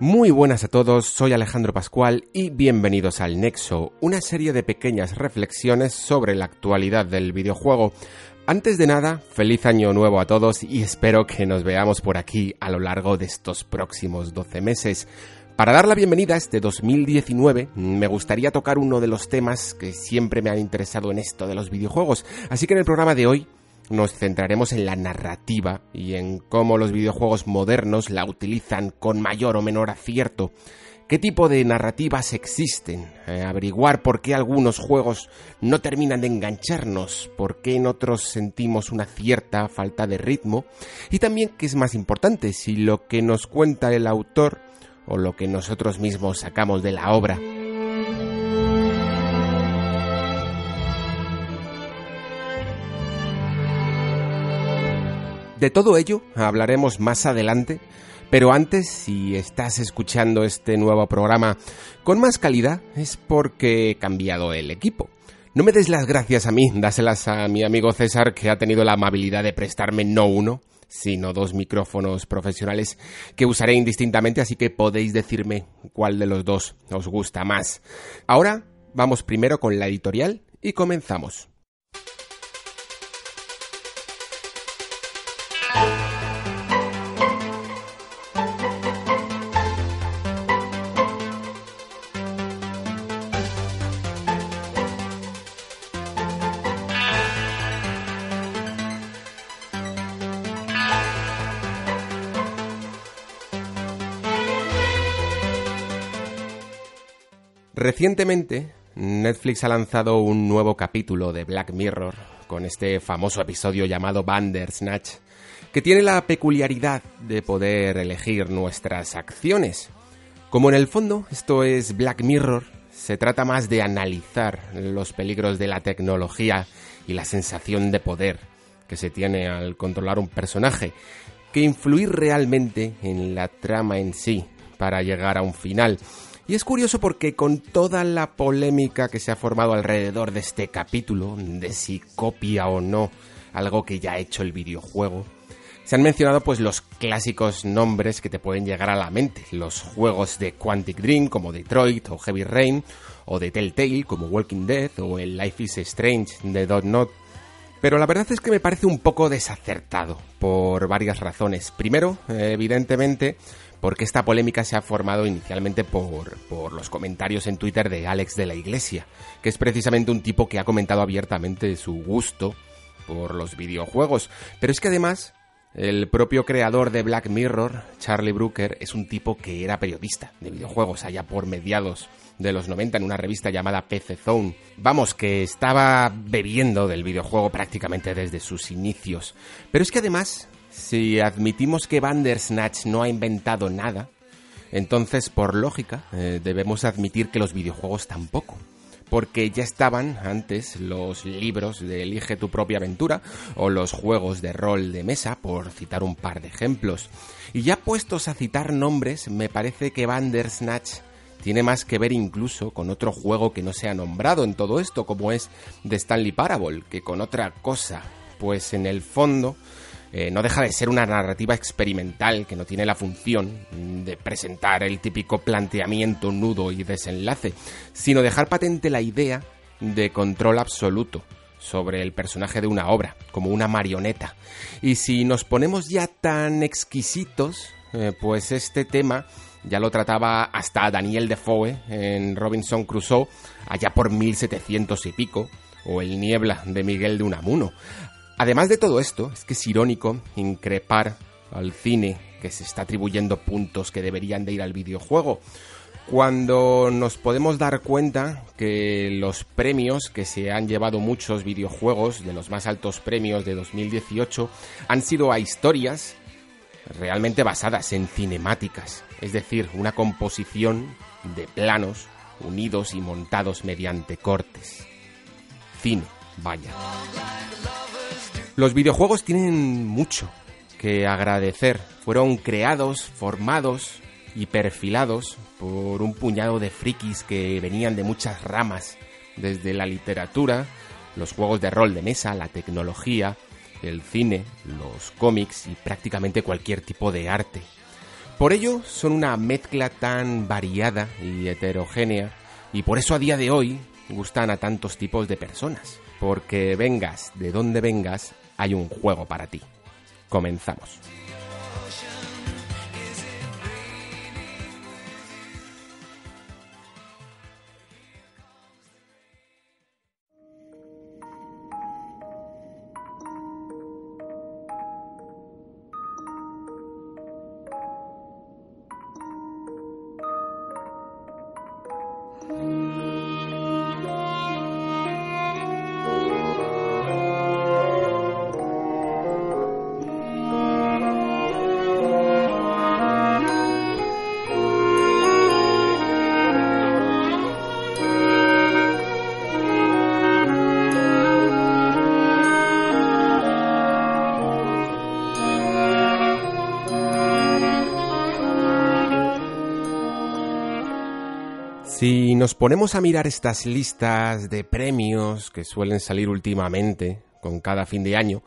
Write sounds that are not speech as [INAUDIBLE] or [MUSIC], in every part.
Muy buenas a todos, soy Alejandro Pascual y bienvenidos al Nexo, una serie de pequeñas reflexiones sobre la actualidad del videojuego. Antes de nada, feliz año nuevo a todos y espero que nos veamos por aquí a lo largo de estos próximos 12 meses. Para dar la bienvenida a este 2019, me gustaría tocar uno de los temas que siempre me han interesado en esto de los videojuegos, así que en el programa de hoy nos centraremos en la narrativa y en cómo los videojuegos modernos la utilizan con mayor o menor acierto. ¿Qué tipo de narrativas existen? Eh, averiguar por qué algunos juegos no terminan de engancharnos, por qué en otros sentimos una cierta falta de ritmo y también, qué es más importante, si lo que nos cuenta el autor o lo que nosotros mismos sacamos de la obra. De todo ello hablaremos más adelante, pero antes, si estás escuchando este nuevo programa con más calidad, es porque he cambiado el equipo. No me des las gracias a mí, dáselas a mi amigo César, que ha tenido la amabilidad de prestarme no uno, sino dos micrófonos profesionales que usaré indistintamente, así que podéis decirme cuál de los dos os gusta más. Ahora vamos primero con la editorial y comenzamos. Recientemente, Netflix ha lanzado un nuevo capítulo de Black Mirror con este famoso episodio llamado Bandersnatch, que tiene la peculiaridad de poder elegir nuestras acciones. Como en el fondo esto es Black Mirror, se trata más de analizar los peligros de la tecnología y la sensación de poder que se tiene al controlar un personaje, que influir realmente en la trama en sí para llegar a un final. Y es curioso porque con toda la polémica que se ha formado alrededor de este capítulo, de si copia o no algo que ya ha hecho el videojuego, se han mencionado pues los clásicos nombres que te pueden llegar a la mente, los juegos de Quantic Dream como Detroit o Heavy Rain, o de Telltale como Walking Dead o el Life is Strange de Dot Not. Pero la verdad es que me parece un poco desacertado, por varias razones. Primero, evidentemente, porque esta polémica se ha formado inicialmente por, por, los comentarios en Twitter de Alex de la Iglesia, que es precisamente un tipo que ha comentado abiertamente su gusto por los videojuegos. Pero es que además, el propio creador de Black Mirror, Charlie Brooker, es un tipo que era periodista de videojuegos allá por mediados de los 90 en una revista llamada PC Zone. Vamos, que estaba bebiendo del videojuego prácticamente desde sus inicios. Pero es que además si admitimos que Bandersnatch no ha inventado nada, entonces por lógica eh, debemos admitir que los videojuegos tampoco. Porque ya estaban antes los libros de Elige tu propia aventura o los juegos de rol de mesa, por citar un par de ejemplos. Y ya puestos a citar nombres, me parece que Bandersnatch tiene más que ver incluso con otro juego que no se ha nombrado en todo esto, como es The Stanley Parable, que con otra cosa. Pues en el fondo, eh, no deja de ser una narrativa experimental que no tiene la función de presentar el típico planteamiento, nudo y desenlace, sino dejar patente la idea de control absoluto sobre el personaje de una obra, como una marioneta. Y si nos ponemos ya tan exquisitos, eh, pues este tema ya lo trataba hasta Daniel Defoe en Robinson Crusoe, allá por 1700 y pico, o El Niebla de Miguel de Unamuno. Además de todo esto, es que es irónico increpar al cine que se está atribuyendo puntos que deberían de ir al videojuego. cuando nos podemos dar cuenta que los premios que se han llevado muchos videojuegos, de los más altos premios de 2018, han sido a historias realmente basadas en cinemáticas, es decir, una composición de planos unidos y montados mediante cortes. Cine, vaya. Los videojuegos tienen mucho que agradecer. Fueron creados, formados y perfilados por un puñado de frikis que venían de muchas ramas, desde la literatura, los juegos de rol de mesa, la tecnología, el cine, los cómics y prácticamente cualquier tipo de arte. Por ello son una mezcla tan variada y heterogénea y por eso a día de hoy gustan a tantos tipos de personas, porque vengas de donde vengas, hay un juego para ti. Comenzamos. Nos ponemos a mirar estas listas de premios que suelen salir últimamente con cada fin de año,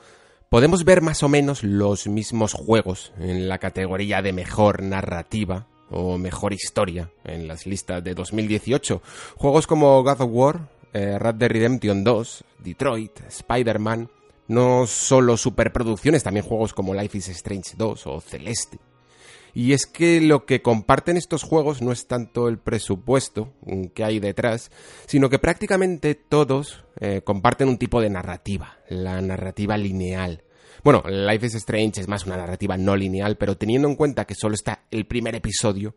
podemos ver más o menos los mismos juegos en la categoría de mejor narrativa o mejor historia en las listas de 2018. Juegos como God of War, eh, Red Dead Redemption 2, Detroit, Spider-Man, no solo superproducciones, también juegos como Life is Strange 2 o Celeste. Y es que lo que comparten estos juegos no es tanto el presupuesto que hay detrás, sino que prácticamente todos eh, comparten un tipo de narrativa, la narrativa lineal. Bueno, Life is Strange es más una narrativa no lineal, pero teniendo en cuenta que solo está el primer episodio,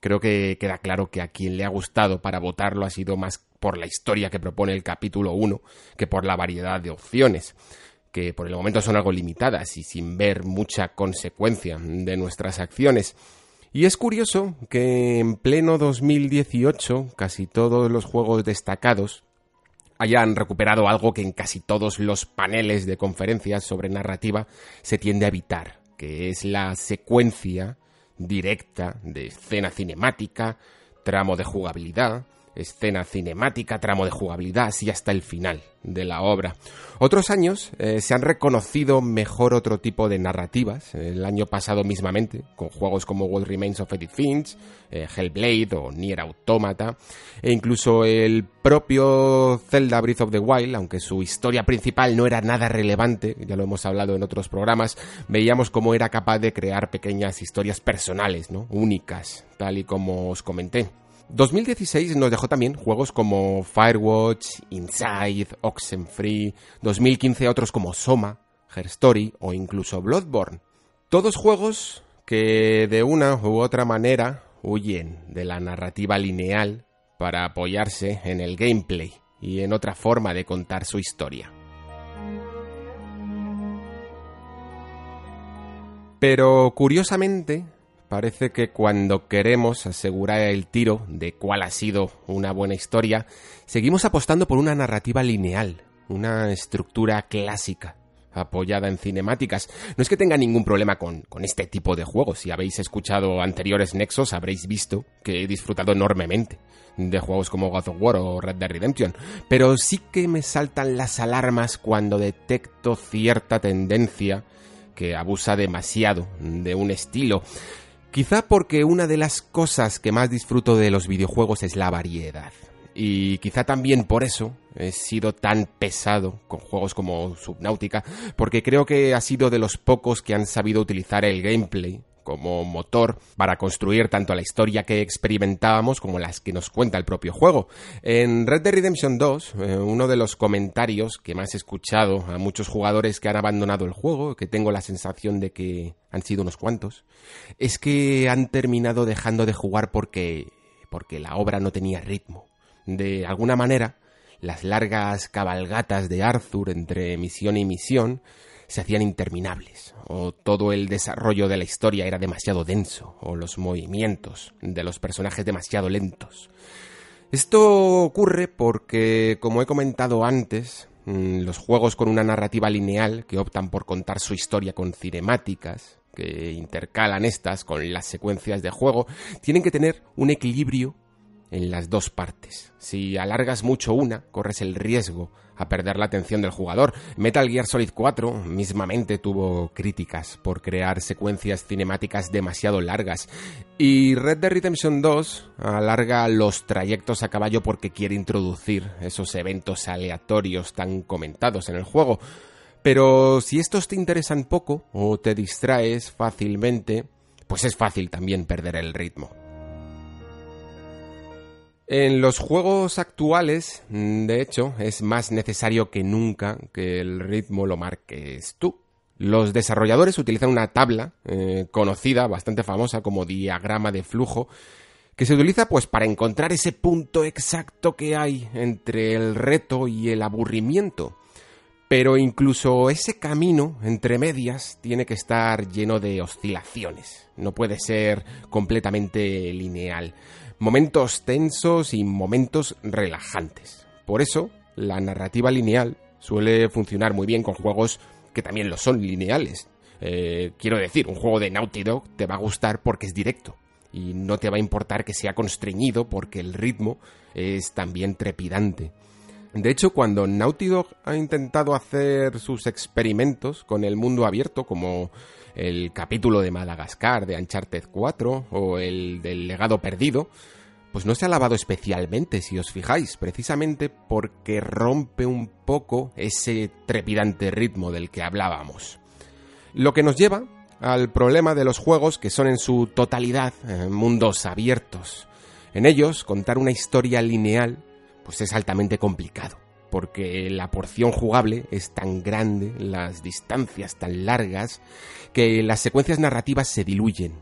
creo que queda claro que a quien le ha gustado para votarlo ha sido más por la historia que propone el capítulo 1 que por la variedad de opciones que por el momento son algo limitadas y sin ver mucha consecuencia de nuestras acciones. Y es curioso que en pleno 2018 casi todos los juegos destacados hayan recuperado algo que en casi todos los paneles de conferencias sobre narrativa se tiende a evitar, que es la secuencia directa de escena cinemática, tramo de jugabilidad, escena cinemática, tramo de jugabilidad, así hasta el final de la obra. Otros años eh, se han reconocido mejor otro tipo de narrativas, el año pasado mismamente, con juegos como What Remains of Edith Finch, eh, Hellblade o Nier Automata, e incluso el propio Zelda Breath of the Wild, aunque su historia principal no era nada relevante, ya lo hemos hablado en otros programas, veíamos cómo era capaz de crear pequeñas historias personales, ¿no? únicas, tal y como os comenté. 2016 nos dejó también juegos como Firewatch, Inside, Oxenfree, 2015 otros como Soma, Her Story o incluso Bloodborne. Todos juegos que de una u otra manera huyen de la narrativa lineal para apoyarse en el gameplay y en otra forma de contar su historia. Pero curiosamente, Parece que cuando queremos asegurar el tiro de cuál ha sido una buena historia, seguimos apostando por una narrativa lineal, una estructura clásica, apoyada en cinemáticas. No es que tenga ningún problema con, con, este tipo de juegos. Si habéis escuchado anteriores nexos, habréis visto que he disfrutado enormemente de juegos como God of War o Red Dead Redemption. Pero sí que me saltan las alarmas cuando detecto cierta tendencia que abusa demasiado de un estilo. Quizá porque una de las cosas que más disfruto de los videojuegos es la variedad. Y quizá también por eso he sido tan pesado con juegos como Subnautica, porque creo que ha sido de los pocos que han sabido utilizar el gameplay como motor para construir tanto la historia que experimentábamos como las que nos cuenta el propio juego. En Red Dead Redemption 2, eh, uno de los comentarios que más he escuchado a muchos jugadores que han abandonado el juego, que tengo la sensación de que han sido unos cuantos, es que han terminado dejando de jugar porque porque la obra no tenía ritmo. De alguna manera, las largas cabalgatas de Arthur entre misión y misión se hacían interminables, o todo el desarrollo de la historia era demasiado denso, o los movimientos de los personajes demasiado lentos. Esto ocurre porque, como he comentado antes, mm, los juegos con una narrativa lineal que optan por contar su historia con cinemáticas, que intercalan estas con las secuencias de juego, tienen que tener un equilibrio en las dos partes. Si alargas mucho una, corres el riesgo a perder la atención del jugador. Metal Gear Solid 4 mismamente tuvo críticas por crear secuencias cinemáticas demasiado largas. Y Red Dead Redemption 2 alarga los trayectos a caballo porque quiere introducir esos eventos aleatorios tan comentados en el juego. Pero si estos te interesan poco o te distraes fácilmente, pues es fácil también perder el ritmo. En los juegos actuales, de hecho, es más necesario que nunca que el ritmo lo marques tú. Los desarrolladores utilizan una tabla eh, conocida, bastante famosa como diagrama de flujo, que se utiliza pues para encontrar ese punto exacto que hay entre el reto y el aburrimiento. Pero incluso ese camino entre medias tiene que estar lleno de oscilaciones, no puede ser completamente lineal momentos tensos y momentos relajantes. Por eso, la narrativa lineal suele funcionar muy bien con juegos que también lo son lineales. Eh, quiero decir, un juego de Naughty Dog te va a gustar porque es directo y no te va a importar que sea constreñido porque el ritmo es también trepidante. De hecho, cuando Naughty Dog ha intentado hacer sus experimentos con el mundo abierto, como el capítulo de Madagascar de Uncharted 4 o el del legado perdido, pues no se ha alabado especialmente, si os fijáis, precisamente porque rompe un poco ese trepidante ritmo del que hablábamos. Lo que nos lleva al problema de los juegos que son en su totalidad eh, mundos abiertos. En ellos, contar una historia lineal pues es altamente complicado porque la porción jugable es tan grande, las distancias tan largas, que las secuencias narrativas se diluyen.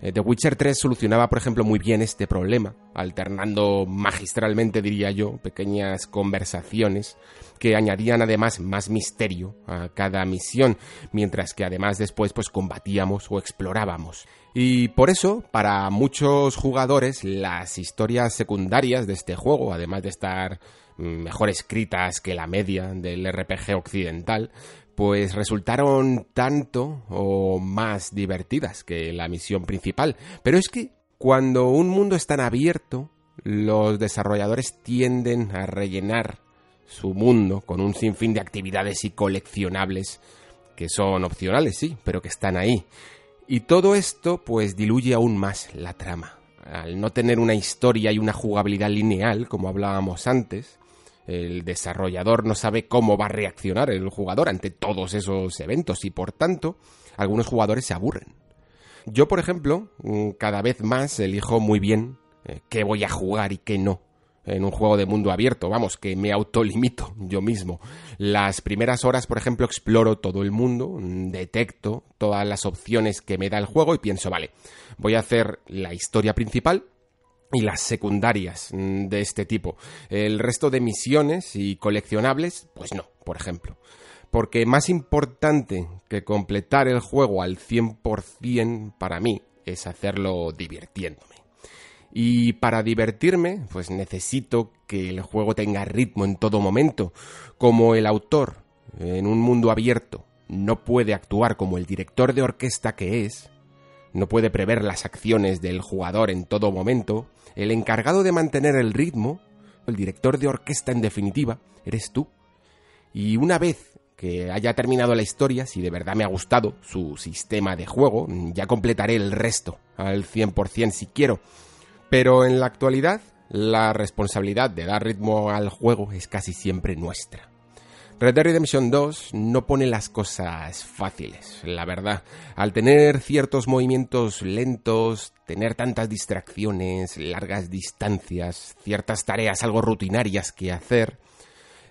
Eh, The Witcher 3 solucionaba, por ejemplo, muy bien este problema, alternando magistralmente, diría yo, pequeñas conversaciones que añadían además más misterio a cada misión, mientras que además después pues combatíamos o explorábamos. Y por eso, para muchos jugadores, las historias secundarias de este juego, además de estar mejor escritas que la media del RPG occidental, pues resultaron tanto o más divertidas que la misión principal. Pero es que cuando un mundo es tan abierto, los desarrolladores tienden a rellenar su mundo con un sinfín de actividades y coleccionables que son opcionales, sí, pero que están ahí. Y todo esto pues diluye aún más la trama. Al no tener una historia y una jugabilidad lineal, como hablábamos antes, el desarrollador no sabe cómo va a reaccionar el jugador ante todos esos eventos y por tanto algunos jugadores se aburren. Yo, por ejemplo, mm, cada vez más elijo muy bien eh, qué voy a jugar y qué no en un juego de mundo abierto, vamos, que me autolimito [LAUGHS] yo mismo. Las primeras horas, por ejemplo, exploro todo el mundo, mm, detecto todas las opciones que me da el juego y pienso, vale, voy a hacer la historia principal, y las secundarias mm, de este tipo. El resto de misiones y coleccionables, pues no, por ejemplo. Porque más importante que completar el juego al 100% para mí es hacerlo divirtiéndome. Y para divertirme, pues necesito que el juego tenga ritmo en todo momento. Como el autor, en un mundo abierto, no puede actuar como el director de orquesta que es, no puede prever las acciones del jugador en todo momento, el encargado de mantener el ritmo, el director de orquesta en definitiva, eres tú. Y una vez que haya terminado la historia, si de verdad me ha gustado su sistema de juego, ya completaré el resto al 100% si quiero. Pero en la actualidad, la responsabilidad de dar ritmo al juego es casi siempre nuestra. Red Dead Redemption 2 no pone las cosas fáciles, la verdad. Al tener ciertos movimientos lentos, tener tantas distracciones, largas distancias, ciertas tareas algo rutinarias que hacer,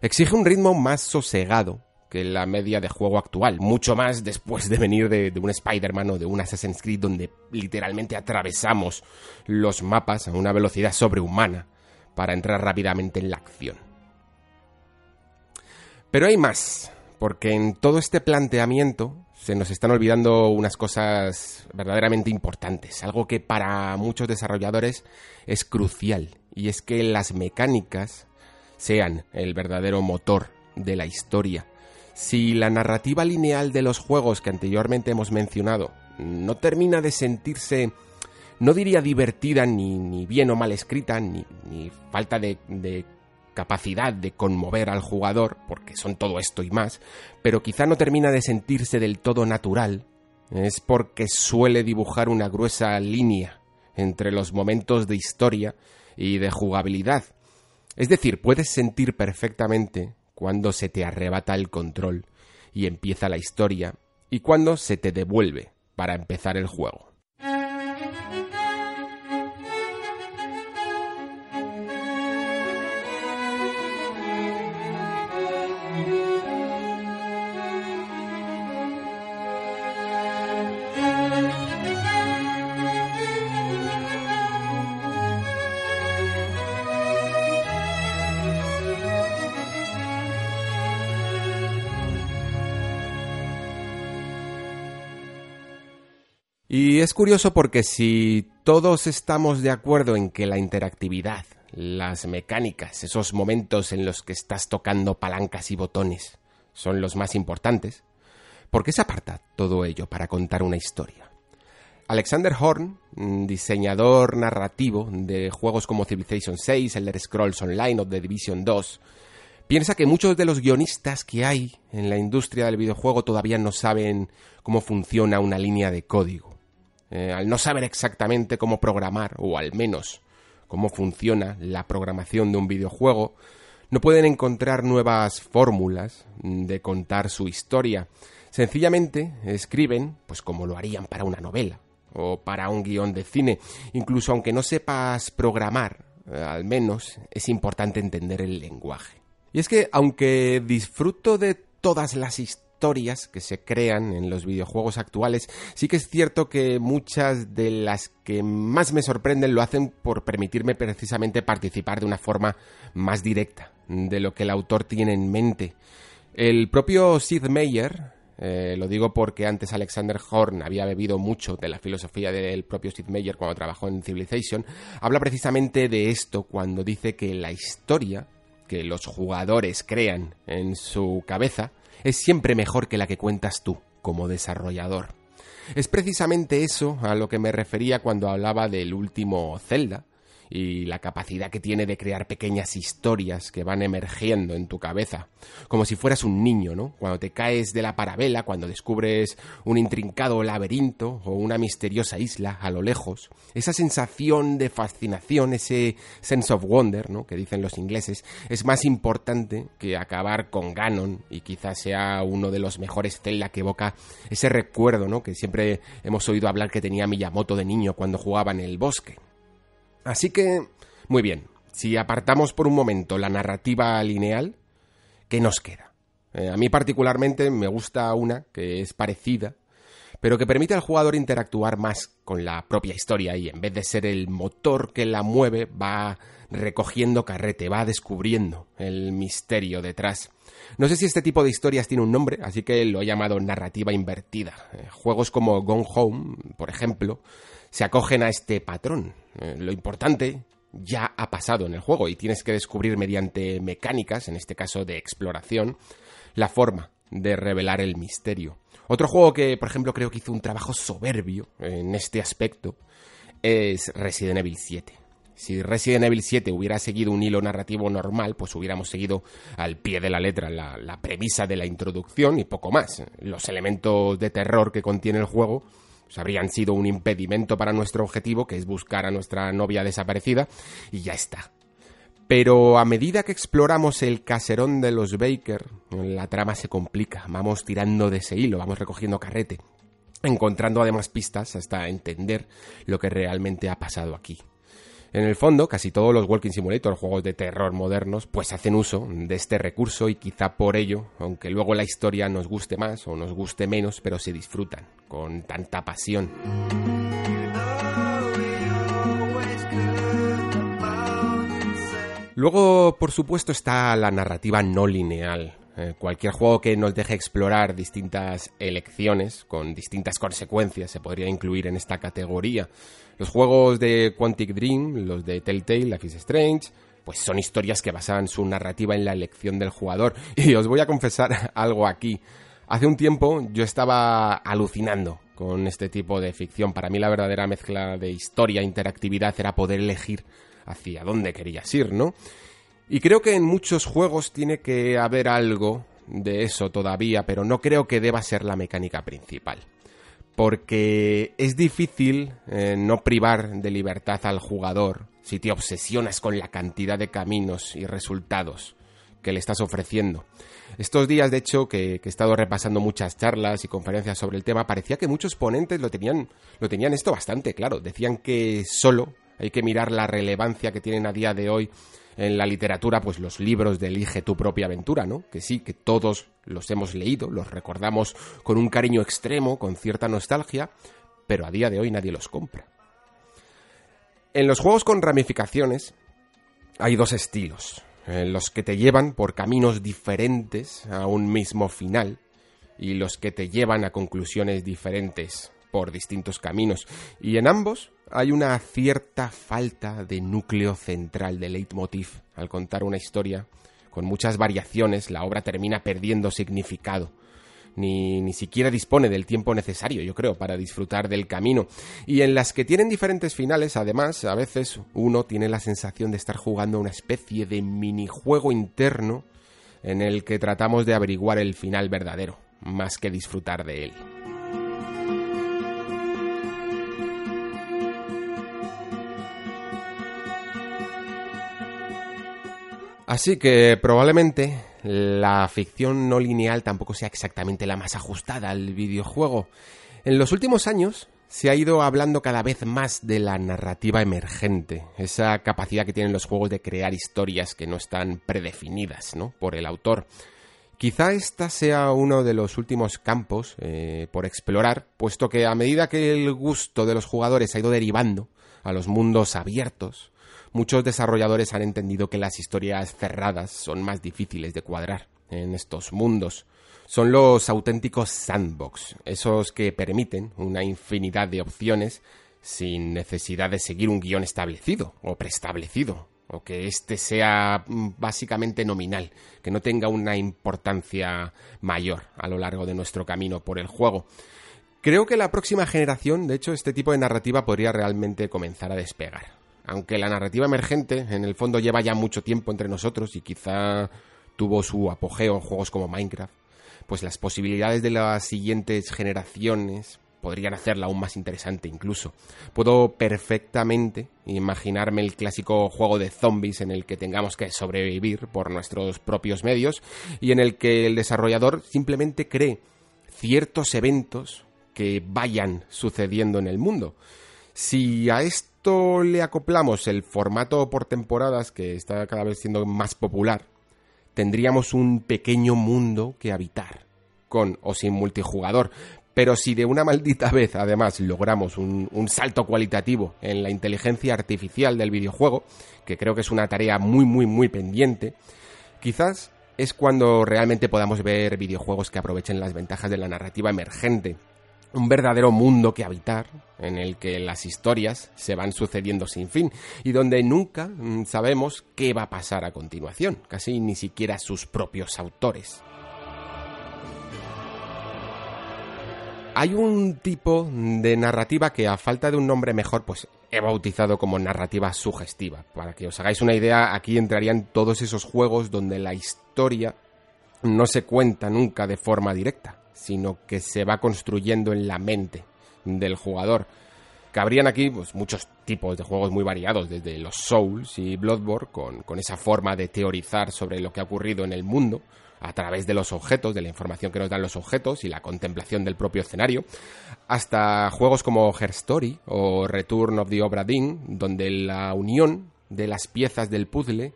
exige un ritmo más sosegado que la media de juego actual, mucho más después de venir de, de un Spider-Man o de un Assassin's Creed donde literalmente atravesamos los mapas a una velocidad sobrehumana para entrar rápidamente en la acción. Pero hay más, porque en todo este planteamiento se nos están olvidando unas cosas verdaderamente importantes, algo que para muchos desarrolladores es crucial, y es que las mecánicas sean el verdadero motor de la historia. Si la narrativa lineal de los juegos que anteriormente hemos mencionado no termina de sentirse, no diría divertida, ni, bien o mal escrita, ni, falta de, de capacidad de conmover al jugador, porque son todo esto y más, pero quizá no termina de sentirse del todo natural, es porque suele dibujar una gruesa línea entre los momentos de historia y de jugabilidad. Es decir, puedes sentir perfectamente cuando se te arrebata el control y empieza la historia y cuando se te devuelve para empezar el juego. Es curioso porque si todos estamos de acuerdo en que la interactividad, las mecánicas, esos momentos en los que estás tocando palancas y botones son los más importantes, ¿por qué se aparta todo ello para contar una historia? Alexander Horn, diseñador narrativo de juegos como Civilization VI, Elder Scrolls Online o The Division 2, piensa que muchos de los guionistas que hay en la industria del videojuego todavía no saben cómo funciona una línea de código eh, al no saber exactamente cómo programar, o al menos cómo funciona la programación de un videojuego, no pueden encontrar nuevas fórmulas de contar su historia. Sencillamente escriben, pues como lo harían para una novela o para un guion de cine. Incluso aunque no sepas programar, eh, al menos es importante entender el lenguaje. Y es que aunque disfruto de todas las historias, que se crean en los videojuegos actuales, sí que es cierto que muchas de las que más me sorprenden lo hacen por permitirme precisamente participar de una forma más directa de lo que el autor tiene en mente. El propio Sid Meier, eh, lo digo porque antes Alexander Horn había bebido mucho de la filosofía del propio Sid Meier cuando trabajó en Civilization, habla precisamente de esto cuando dice que la historia que los jugadores crean en su cabeza es siempre mejor que la que cuentas tú, como desarrollador. Es precisamente eso a lo que me refería cuando hablaba del último Zelda, y la capacidad que tiene de crear pequeñas historias que van emergiendo en tu cabeza, como si fueras un niño, ¿no? Cuando te caes de la parabela, cuando descubres un intrincado laberinto o una misteriosa isla a lo lejos, esa sensación de fascinación, ese sense of wonder, ¿no? que dicen los ingleses, es más importante que acabar con Ganon y quizás sea uno de los mejores Zelda que evoca ese recuerdo, ¿no? que siempre hemos oído hablar que tenía Miyamoto de niño cuando jugaba en el bosque. Así que, muy bien, si apartamos por un momento la narrativa lineal, ¿qué nos queda? Eh, a mí particularmente me gusta una que es parecida, pero que permite al jugador interactuar más con la propia historia y en vez de ser el motor que la mueve, va recogiendo carrete, va descubriendo el misterio detrás. No sé si este tipo de historias tiene un nombre, así que lo he llamado narrativa invertida. Eh, juegos como Gone Home, por ejemplo, se acogen a este patrón. Eh, lo importante ya ha pasado en el juego y tienes que descubrir mediante mecánicas, en este caso de exploración, la forma de revelar el misterio. Otro juego que, por ejemplo, creo que hizo un trabajo soberbio en este aspecto es Resident Evil 7. Si Resident Evil 7 hubiera seguido un hilo narrativo normal, pues hubiéramos seguido al pie de la letra la, la premisa de la introducción y poco más. Los elementos de terror que contiene el juego pues, habrían sido un impedimento para nuestro objetivo, que es buscar a nuestra novia desaparecida, y ya está. Pero a medida que exploramos el caserón de los Baker, la trama se complica, vamos tirando de ese hilo, vamos recogiendo carrete, encontrando además pistas hasta entender lo que realmente ha pasado aquí. En el fondo, casi todos los Walking Simulator, juegos de terror modernos, pues hacen uso de este recurso y quizá por ello, aunque luego la historia nos guste más o nos guste menos, pero se disfrutan con tanta pasión. Luego, por supuesto, está la narrativa no lineal, eh, cualquier juego que nos deje explorar distintas elecciones con distintas consecuencias se podría incluir en esta categoría. Los juegos de Quantic Dream, los de Telltale, Life is Strange, pues son historias que basan su narrativa en la elección del jugador. [LAUGHS] Y os voy a confesar [LAUGHS] algo aquí. Hace un tiempo yo estaba alucinando con este tipo de ficción. Para mí la verdadera mezcla de historia e interactividad era poder elegir hacia dónde querías ir, ¿no? Y creo que en muchos juegos tiene que haber algo de eso todavía, pero no creo que deba ser la mecánica principal. Porque es difícil eh, no privar de libertad al jugador si te obsesionas con la cantidad de caminos y resultados que le estás ofreciendo. Estos días, de hecho, que, que, he estado repasando muchas charlas y conferencias sobre el tema, parecía que muchos ponentes lo tenían, lo tenían esto bastante claro. Decían que solo hay que mirar la relevancia que tienen a día de hoy en la literatura, pues los libros de Elige tu propia aventura, ¿no? Que sí, que todos los hemos leído, los recordamos con un cariño extremo, con cierta nostalgia, pero a día de hoy nadie los compra. En los juegos con ramificaciones hay dos estilos, los que te llevan por caminos diferentes a un mismo final y los que te llevan a conclusiones diferentes por distintos caminos. Y en ambos hay una cierta falta de núcleo central, de leitmotiv. Al contar una historia con muchas variaciones, la obra termina perdiendo significado. Ni, ni, siquiera dispone del tiempo necesario, yo creo, para disfrutar del camino. Y en las que tienen diferentes finales, además, a veces uno tiene la sensación de estar jugando una especie de minijuego interno en el que tratamos de averiguar el final verdadero, más que disfrutar de él. Así que probablemente la ficción no lineal tampoco sea exactamente la más ajustada al videojuego. En los últimos años se ha ido hablando cada vez más de la narrativa emergente, esa capacidad que tienen los juegos de crear historias que no están predefinidas ¿no? por el autor. Quizá esta sea uno de los últimos campos eh, por explorar, puesto que a medida que el gusto de los jugadores ha ido derivando a los mundos abiertos, muchos desarrolladores han entendido que las historias cerradas son más difíciles de cuadrar en estos mundos. Son los auténticos sandbox, esos que permiten una infinidad de opciones sin necesidad de seguir un guion establecido o preestablecido, o que éste sea mm, básicamente nominal, que no tenga una importancia mayor a lo largo de nuestro camino por el juego. Creo que la próxima generación, de hecho, este tipo de narrativa podría realmente comenzar a despegar aunque la narrativa emergente en el fondo lleva ya mucho tiempo entre nosotros y quizá tuvo su apogeo en juegos como Minecraft, pues las posibilidades de las siguientes generaciones podrían hacerla aún más interesante incluso. Puedo perfectamente imaginarme el clásico juego de zombies en el que tengamos que sobrevivir por nuestros propios medios y en el que el desarrollador simplemente cree ciertos eventos que vayan sucediendo en el mundo. Si a esto le acoplamos el formato por temporadas, que está cada vez siendo más popular, tendríamos un pequeño mundo que habitar, con o sin multijugador. Pero si de una maldita vez, además, logramos un, salto cualitativo en la inteligencia artificial del videojuego, que creo que es una tarea muy, muy, muy pendiente, quizás es cuando realmente podamos ver videojuegos que aprovechen las ventajas de la narrativa emergente un verdadero mundo que habitar, en el que las historias se van sucediendo sin fin y donde nunca mm, sabemos qué va a pasar a continuación, casi ni siquiera sus propios autores. Hay un tipo de narrativa que a falta de un nombre mejor, pues he bautizado como narrativa sugestiva. Para que os hagáis una idea, aquí entrarían todos esos juegos donde la historia no se cuenta nunca de forma directa, sino que se va construyendo en la mente del jugador. Cabrían aquí pues, muchos tipos de juegos muy variados, desde los Souls y Bloodborne, con, esa forma de teorizar sobre lo que ha ocurrido en el mundo, a través de los objetos, de la información que nos dan los objetos y la contemplación del propio escenario, hasta juegos como Her Story o Return of the Obra Dinn, donde la unión de las piezas del puzzle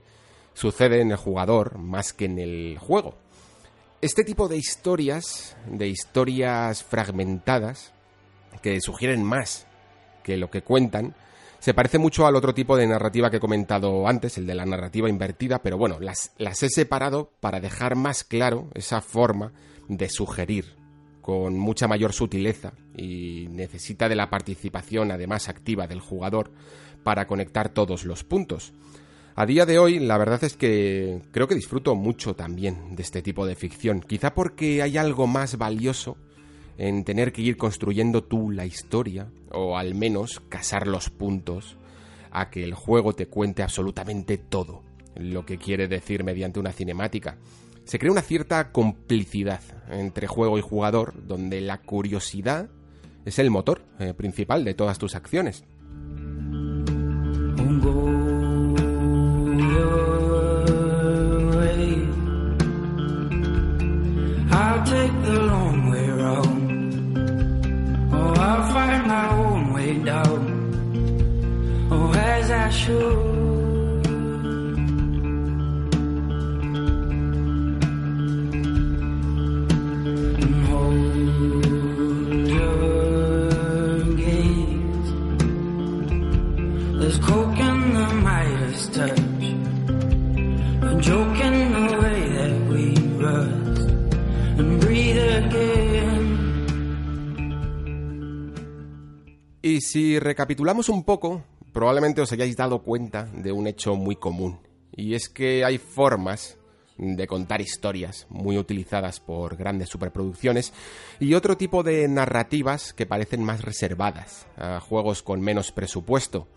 sucede en el jugador más que en el juego. Este tipo de historias, de historias fragmentadas, que sugieren más que lo que cuentan, se parece mucho al otro tipo de narrativa que he comentado antes, el de la narrativa invertida, pero bueno, las, las he separado para dejar más claro esa forma de sugerir con mucha mayor sutileza y necesita de la participación además activa del jugador para conectar todos los puntos. A día de hoy, la verdad es que creo que disfruto mucho también de este tipo de ficción, quizá porque hay algo más valioso en tener que ir construyendo tú la historia, o al menos casar los puntos, a que el juego te cuente absolutamente todo lo que quiere decir mediante una cinemática. Se crea una cierta complicidad entre juego y jugador, donde la curiosidad es el motor eh, principal de todas tus acciones. Y si recapitulamos un poco, probablemente os hayáis dado cuenta de un hecho muy común. Y es que hay formas de contar historias muy utilizadas por grandes superproducciones y otro tipo de narrativas que parecen más reservadas a juegos con menos presupuesto.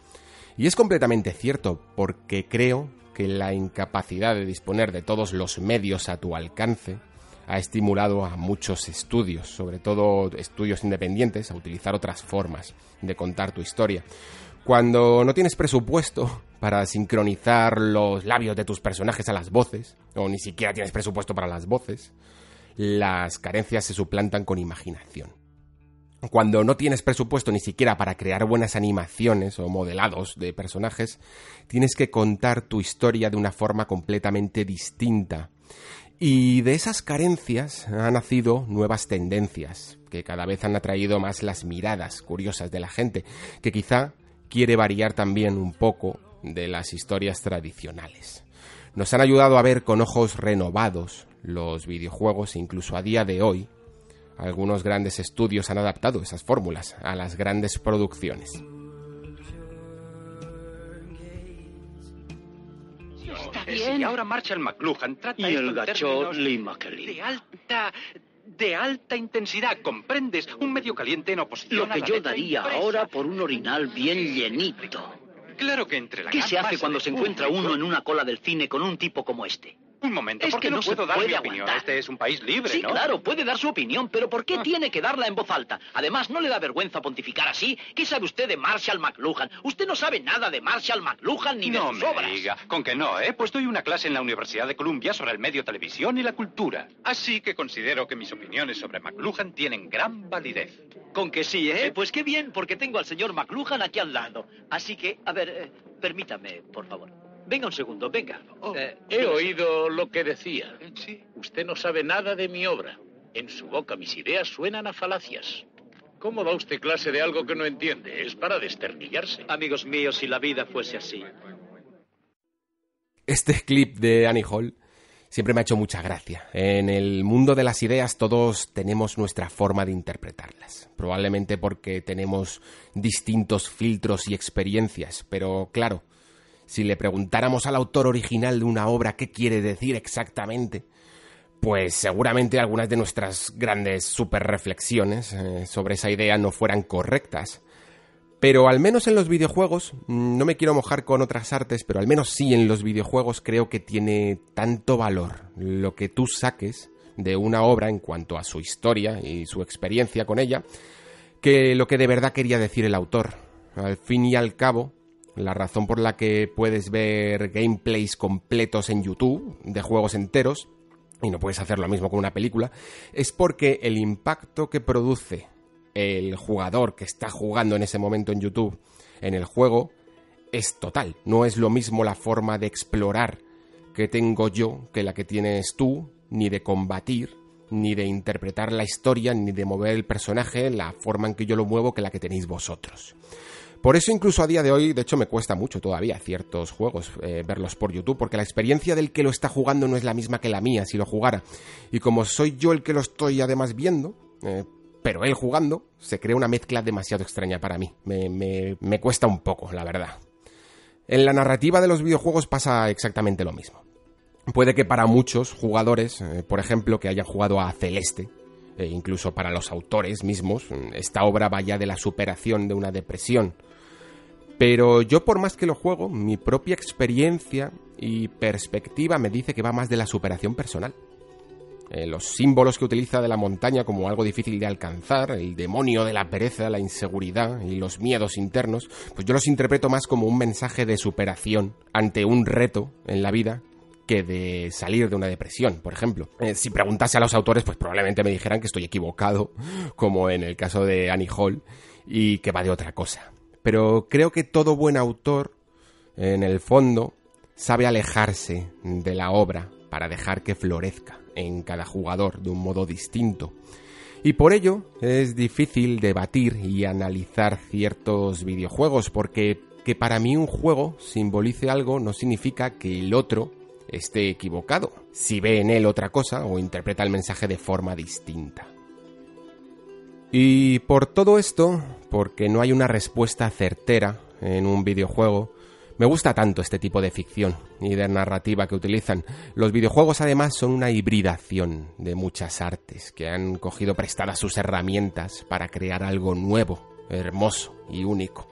Y es completamente cierto, porque creo que la incapacidad de disponer de todos los medios a tu alcance ha estimulado a muchos estudios, sobre todo estudios independientes, a utilizar otras formas de contar tu historia. Cuando no tienes presupuesto para sincronizar los labios de tus personajes a las voces, o ni siquiera tienes presupuesto para las voces, las carencias se suplantan con imaginación. Cuando no tienes presupuesto ni siquiera para crear buenas animaciones o modelados de personajes, tienes que contar tu historia de una forma completamente distinta. Y de esas carencias han nacido nuevas tendencias, que cada vez han atraído más las miradas curiosas de la gente, que quizá quiere variar también un poco de las historias tradicionales. Nos han ayudado a ver con ojos renovados los videojuegos incluso a día de hoy algunos grandes estudios han adaptado esas fórmulas a las grandes producciones. Está bien. Y ahora Marshall McLuhan trata y el Lee de alta de alta intensidad, ¿comprendes? Un medio caliente en oposición Lo a que la yo daría impresa. ahora por un orinal bien llenito. Claro que entre la ¿Qué se hace cuando se encuentra uno en una cola del cine con un tipo como este? Un momento, Es ¿por qué que no, puedo dar mi opinión? Este es un país libre, Sí, ¿no? claro, puede dar su opinión, pero ¿por qué Ah. tiene que darla en voz alta? Además, ¿no le da vergüenza pontificar así? ¿Qué sabe usted de Marshall McLuhan? Usted no sabe nada de Marshall McLuhan ni no de sus me obras. diga. Con que no, ¿eh? Pues doy una clase en la Universidad de Columbia sobre el medio televisión y la cultura. Así que considero que mis opiniones sobre McLuhan tienen gran validez. Con que sí, ¿eh? Pues qué bien, porque tengo al señor McLuhan aquí al lado. Así que, a ver, eh, permítame, por favor. Venga un segundo, venga. Oh, Eh, He oído lo que decía. Sí. Usted no sabe nada de mi obra. En su boca mis ideas suenan a falacias. ¿Cómo da usted clase de algo que no entiende? Es para desternillarse. Amigos míos, si la vida fuese así. Este clip de Annie Hall siempre me ha hecho mucha gracia. En el mundo de las ideas todos tenemos nuestra forma de interpretarlas. Probablemente porque tenemos distintos filtros y experiencias, pero claro, si le preguntáramos al autor original de una obra qué quiere decir exactamente, pues seguramente algunas de nuestras grandes super reflexiones eh, sobre esa idea no fueran correctas. Pero al menos en los videojuegos, mm, no me quiero mojar con otras artes, pero al menos sí en los videojuegos creo que tiene tanto valor lo que tú saques de una obra en cuanto a su historia y su experiencia con ella, que lo que de verdad quería decir el autor. Al fin y al cabo, la razón por la que puedes ver gameplays completos en YouTube de juegos enteros y no puedes hacer lo mismo con una película, es porque el impacto que produce el jugador que está jugando en ese momento en YouTube en el juego es total. No es lo mismo la forma de explorar que tengo yo que la que tienes tú, ni de combatir, ni de interpretar la historia, ni de mover el personaje, la forma en que yo lo muevo que la que tenéis vosotros. Por eso incluso a día de hoy, de hecho, me cuesta mucho todavía ciertos juegos eh, verlos por YouTube, porque la experiencia del que lo está jugando no es la misma que la mía si lo jugara. Y como soy yo el que lo estoy además viendo, eh, pero él jugando, se crea una mezcla demasiado extraña para mí. Me, me cuesta un poco, la verdad. En la narrativa de los videojuegos pasa exactamente lo mismo. Puede que para muchos jugadores, eh, por ejemplo, que hayan jugado a Celeste, e incluso para los autores mismos, esta obra vaya de la superación de una depresión. Pero yo por más que lo juego, mi propia experiencia y perspectiva me dice que va más de la superación personal. Eh, los símbolos que utiliza de la montaña como algo difícil de alcanzar, el demonio de la pereza, la inseguridad y los miedos internos, pues yo los interpreto más como un mensaje de superación ante un reto en la vida que de salir de una depresión, por ejemplo. Eh, si preguntase a los autores, pues probablemente me dijeran que estoy equivocado, como en el caso de Annie Hall, y que va de otra cosa. Pero creo que todo buen autor, en el fondo, sabe alejarse de la obra para dejar que florezca en cada jugador de un modo distinto. Y por ello es difícil debatir y analizar ciertos videojuegos porque que para mí un juego simbolice algo no significa que el otro esté equivocado, si ve en él otra cosa o interpreta el mensaje de forma distinta. Y por todo esto, porque no hay una respuesta certera en un videojuego, me gusta tanto este tipo de ficción y de narrativa que utilizan. Los videojuegos además son una hibridación de muchas artes que han cogido prestadas sus herramientas para crear algo nuevo, hermoso y único.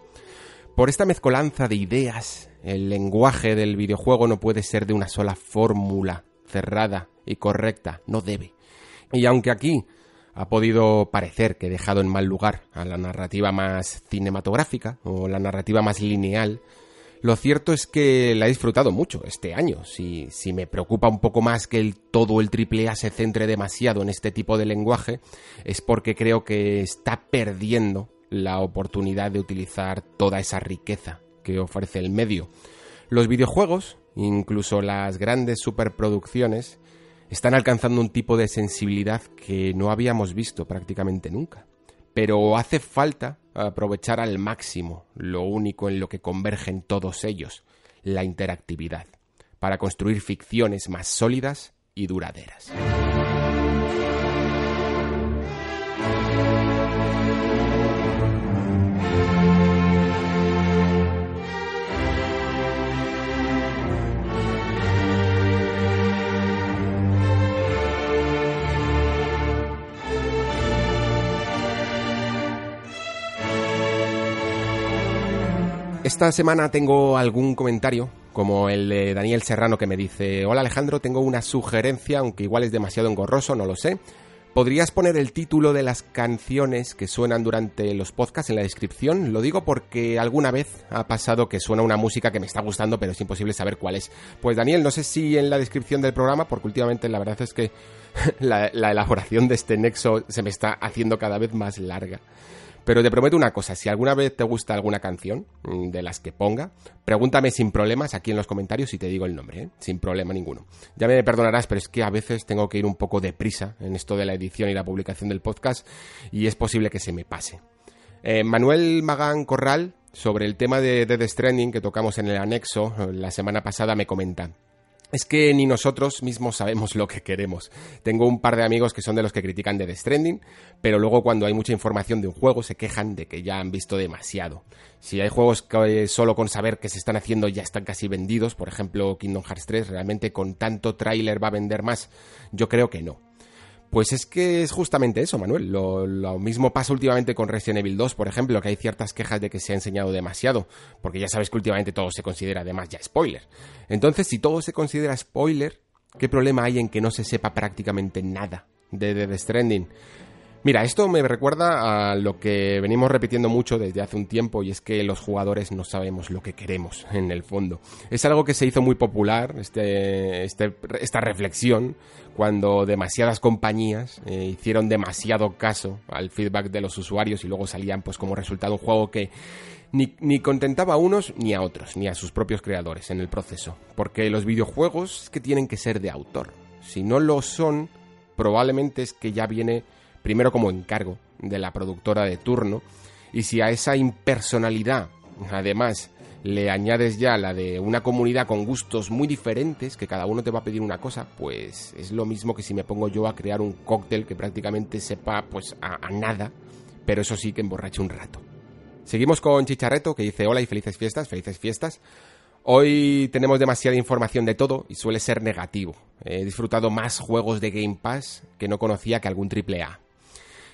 Por esta mezcolanza de ideas el lenguaje del videojuego no puede ser de una sola fórmula cerrada y correcta, no debe. Y aunque aquí ha podido parecer que he dejado en mal lugar a la narrativa más cinematográfica o la narrativa más lineal, lo cierto es que la he disfrutado mucho este año. Si, si me preocupa un poco más que todo el AAA se centre demasiado en este tipo de lenguaje, es porque creo que está perdiendo la oportunidad de utilizar toda esa riqueza que ofrece el medio. Los videojuegos, incluso las grandes superproducciones, están alcanzando un tipo de sensibilidad que no habíamos visto prácticamente nunca. Pero hace falta aprovechar al máximo lo único en lo que convergen todos ellos, la interactividad, para construir ficciones más sólidas y duraderas. Esta semana tengo algún comentario, como el de Daniel Serrano que me dice, hola Alejandro, tengo una sugerencia, aunque igual es demasiado engorroso, no lo sé. ¿Podrías poner el título de las canciones que suenan durante los podcasts en la descripción? Lo digo porque alguna vez ha pasado que suena una música que me está gustando, pero es imposible saber cuál es. Pues Daniel, no sé si en la descripción del programa, porque últimamente la verdad es que [LAUGHS] la, la elaboración de este nexo se me está haciendo cada vez más larga. Pero te prometo una cosa, si alguna vez te gusta alguna canción mm, de las que ponga, pregúntame sin problemas aquí en los comentarios y te digo el nombre, ¿eh? sin problema ninguno. Ya me perdonarás, pero es que a veces tengo que ir un poco deprisa en esto de la edición y la publicación del podcast y es posible que se me pase. Eh, Manuel Magán Corral, sobre el tema de Death Stranding que tocamos en el anexo la semana pasada, me comenta. Es que ni nosotros mismos sabemos lo que queremos. Tengo un par de amigos que son de los que critican The Stranding, pero luego cuando hay mucha información de un juego se quejan de que ya han visto demasiado. Si hay juegos que solo con saber que se están haciendo ya están casi vendidos, por ejemplo Kingdom Hearts 3, realmente con tanto tráiler va a vender más, yo creo que no. Pues es que es justamente eso, Manuel. Lo, mismo pasa últimamente con Resident Evil 2, por ejemplo, que hay ciertas quejas de que se ha enseñado demasiado, porque ya sabes que últimamente todo se considera además ya spoiler. Entonces, si todo se considera spoiler, ¿qué problema hay en que no se sepa prácticamente nada de The Stranding? Mira, esto me recuerda a lo que venimos repitiendo mucho desde hace un tiempo y es que los jugadores no sabemos lo que queremos en el fondo. Es algo que se hizo muy popular, este, este, esta reflexión, cuando demasiadas compañías eh, hicieron demasiado caso al feedback de los usuarios y luego salían pues como resultado un juego que ni, ni, contentaba a unos ni a otros, ni a sus propios creadores en el proceso. Porque los videojuegos que tienen que ser de autor. Si no lo son, probablemente es que ya viene primero como encargo de la productora de turno, y si a esa impersonalidad, además, le añades ya la de una comunidad con gustos muy diferentes, que cada uno te va a pedir una cosa, pues es lo mismo que si me pongo yo a crear un cóctel que prácticamente sepa pues a, nada, pero eso sí que emborrache un rato. Seguimos con Chicharreto, que dice hola y felices fiestas, felices fiestas. Hoy tenemos demasiada información de todo y suele ser negativo. He disfrutado más juegos de Game Pass que no conocía que algún triple A.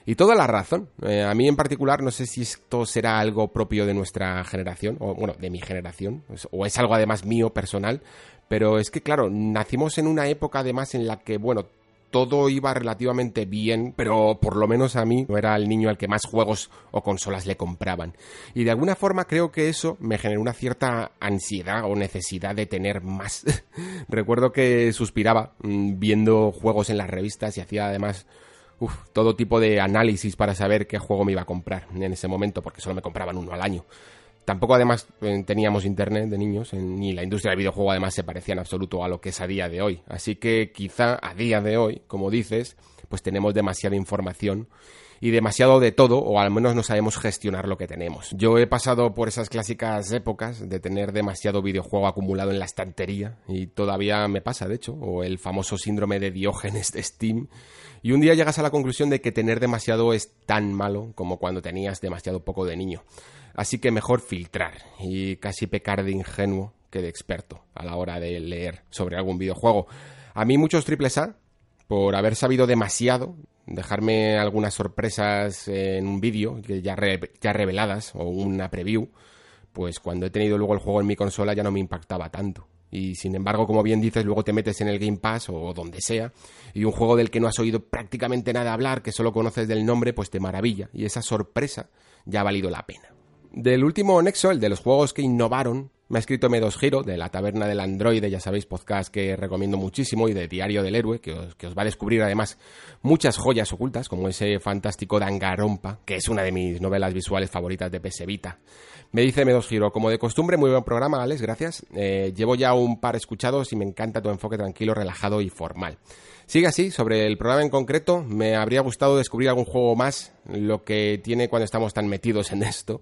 Y toda la razón. Eh, a mí en particular, no sé si esto será algo propio de nuestra generación, o bueno, de mi generación, o es algo además mío personal, pero es que claro, nacimos en una época además en la que, bueno, todo iba relativamente bien, pero por lo menos a mí no era el niño al que más juegos o consolas le compraban. Y de alguna forma creo que eso me generó una cierta ansiedad o necesidad de tener más. [LAUGHS] Recuerdo que suspiraba mm, viendo juegos en las revistas y hacía además todo tipo de análisis para saber qué juego me iba a comprar en ese momento, porque solo me compraban uno al año. Tampoco además eh, teníamos internet de niños, ni la industria del videojuego además se parecía en absoluto a lo que es a día de hoy. Así que quizá a día de hoy, como dices, pues tenemos demasiada información y demasiado de todo, o al menos no sabemos gestionar lo que tenemos. Yo he pasado por esas clásicas épocas de tener demasiado videojuego acumulado en la estantería, y todavía me pasa, de hecho, o el famoso síndrome de Diógenes de Steam, y un día llegas a la conclusión de que tener demasiado es tan malo como cuando tenías demasiado poco de niño. Así que mejor filtrar y casi pecar de ingenuo que de experto a la hora de leer sobre algún videojuego. A mí muchos triples A, por haber sabido demasiado, dejarme algunas sorpresas en un vídeo ya, ya reveladas o una preview, pues cuando he tenido luego el juego en mi consola ya no me impactaba tanto. Y sin embargo, como bien dices, luego te metes en el Game Pass o donde sea, y un juego del que no has oído prácticamente nada hablar, que solo conoces del nombre, pues te maravilla. Y esa sorpresa ya ha valido la pena. Del último Nexo, el de los juegos que innovaron, me ha escrito M2 Giro, de la Taberna del Androide, ya sabéis, podcast que recomiendo muchísimo, y de Diario del Héroe, que os, que os va a descubrir además muchas joyas ocultas, como ese fantástico Dangarompa, que es una de mis novelas visuales favoritas de PS Vita. Me dice M2 Giro, como de costumbre, muy buen programa, Alex, gracias. Eh, llevo ya un par escuchados y me encanta tu enfoque tranquilo, relajado y formal. Sigue así, sobre el programa en concreto, me habría gustado descubrir algún juego más, lo que tiene cuando estamos tan metidos en esto,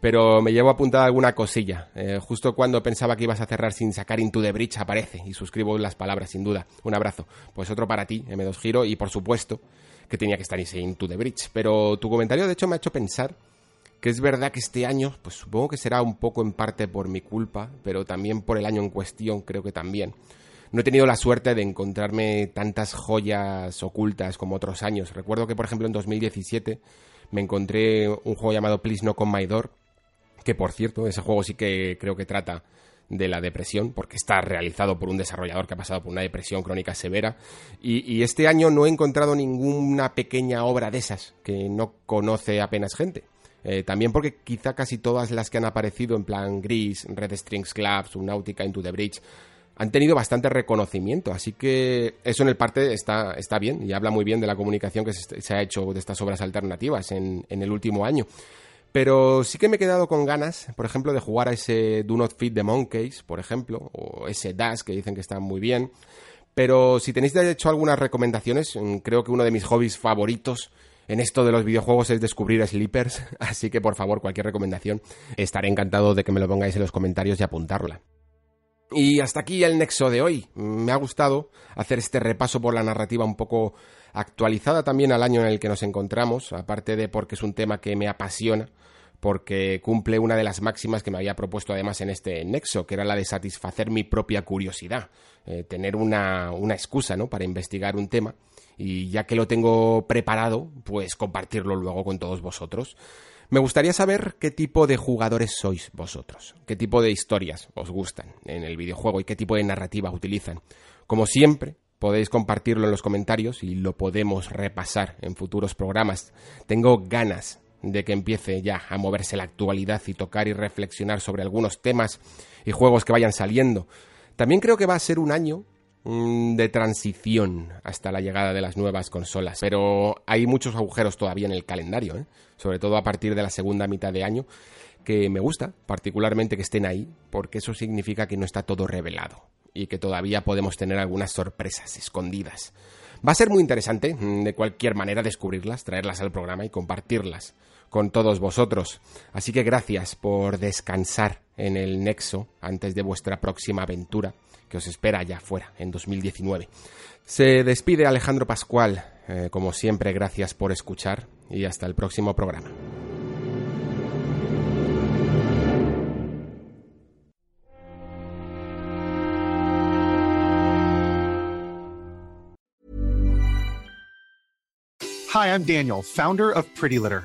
pero me llevo a apuntar alguna cosilla. Eh, justo cuando pensaba que ibas a cerrar sin sacar Into the Bridge aparece y suscribo las palabras, sin duda. Un abrazo. Pues otro para ti, M2 Giro, y por supuesto que tenía que estar ese Into the Bridge. Pero tu comentario de hecho me ha hecho pensar que es verdad que este año, pues supongo que será un poco en parte por mi culpa, pero también por el año en cuestión, creo que también. No he tenido la suerte de encontrarme tantas joyas ocultas como otros años. Recuerdo que, por ejemplo, en 2017 me encontré un juego llamado Please No Con My Door, que por cierto, ese juego sí que creo que trata de la depresión, porque está realizado por un desarrollador que ha pasado por una depresión crónica severa. Y, este año no he encontrado ninguna pequeña obra de esas que no conoce apenas gente. Eh, también porque quizá casi todas las que han aparecido en plan Gris, Red Strings Club, Subnautica, Into the Bridge, han tenido bastante reconocimiento, así que eso en el parte está, está bien y habla muy bien de la comunicación que se, ha hecho de estas obras alternativas en, el último año. Pero sí que me he quedado con ganas, por ejemplo, de jugar a ese Do Not Feed the Monkeys, por ejemplo, o ese Dash que dicen que están muy bien. Pero si tenéis de hecho algunas recomendaciones, mm, creo que uno de mis hobbies favoritos en esto de los videojuegos es descubrir sleepers, [LAUGHS] así que por favor cualquier recomendación estaré encantado de que me lo pongáis en los comentarios y apuntarla. Y hasta aquí el nexo de hoy. Me ha gustado hacer este repaso por la narrativa un poco actualizada también al año en el que nos encontramos, aparte de porque es un tema que me apasiona, porque cumple una de las máximas que me había propuesto además en este nexo, que era la de satisfacer mi propia curiosidad, eh, tener una, una excusa ¿no? para investigar un tema y ya que lo tengo preparado, pues compartirlo luego con todos vosotros. Me gustaría saber qué tipo de jugadores sois vosotros, qué tipo de historias os gustan en el videojuego y qué tipo de narrativa utilizan. Como siempre, podéis compartirlo en los comentarios y lo podemos repasar en futuros programas. Tengo ganas de que empiece ya a moverse la actualidad y tocar y reflexionar sobre algunos temas y juegos que vayan saliendo. También creo que va a ser un año de transición hasta la llegada de las nuevas consolas, pero hay muchos agujeros todavía en el calendario, ¿eh? sobre todo a partir de la segunda mitad de año, que me gusta particularmente que estén ahí, porque eso significa que no está todo revelado y que todavía podemos tener algunas sorpresas escondidas. Va a ser muy interesante, mm, de cualquier manera, descubrirlas, traerlas al programa y compartirlas con todos vosotros. Así que gracias por descansar en el Nexo antes de vuestra próxima aventura, que os espera allá fuera, en 2019. Se despide Alejandro Pascual. Eh, como siempre, gracias por escuchar y hasta el próximo programa. Hi, I'm Daniel, founder of Pretty Litter.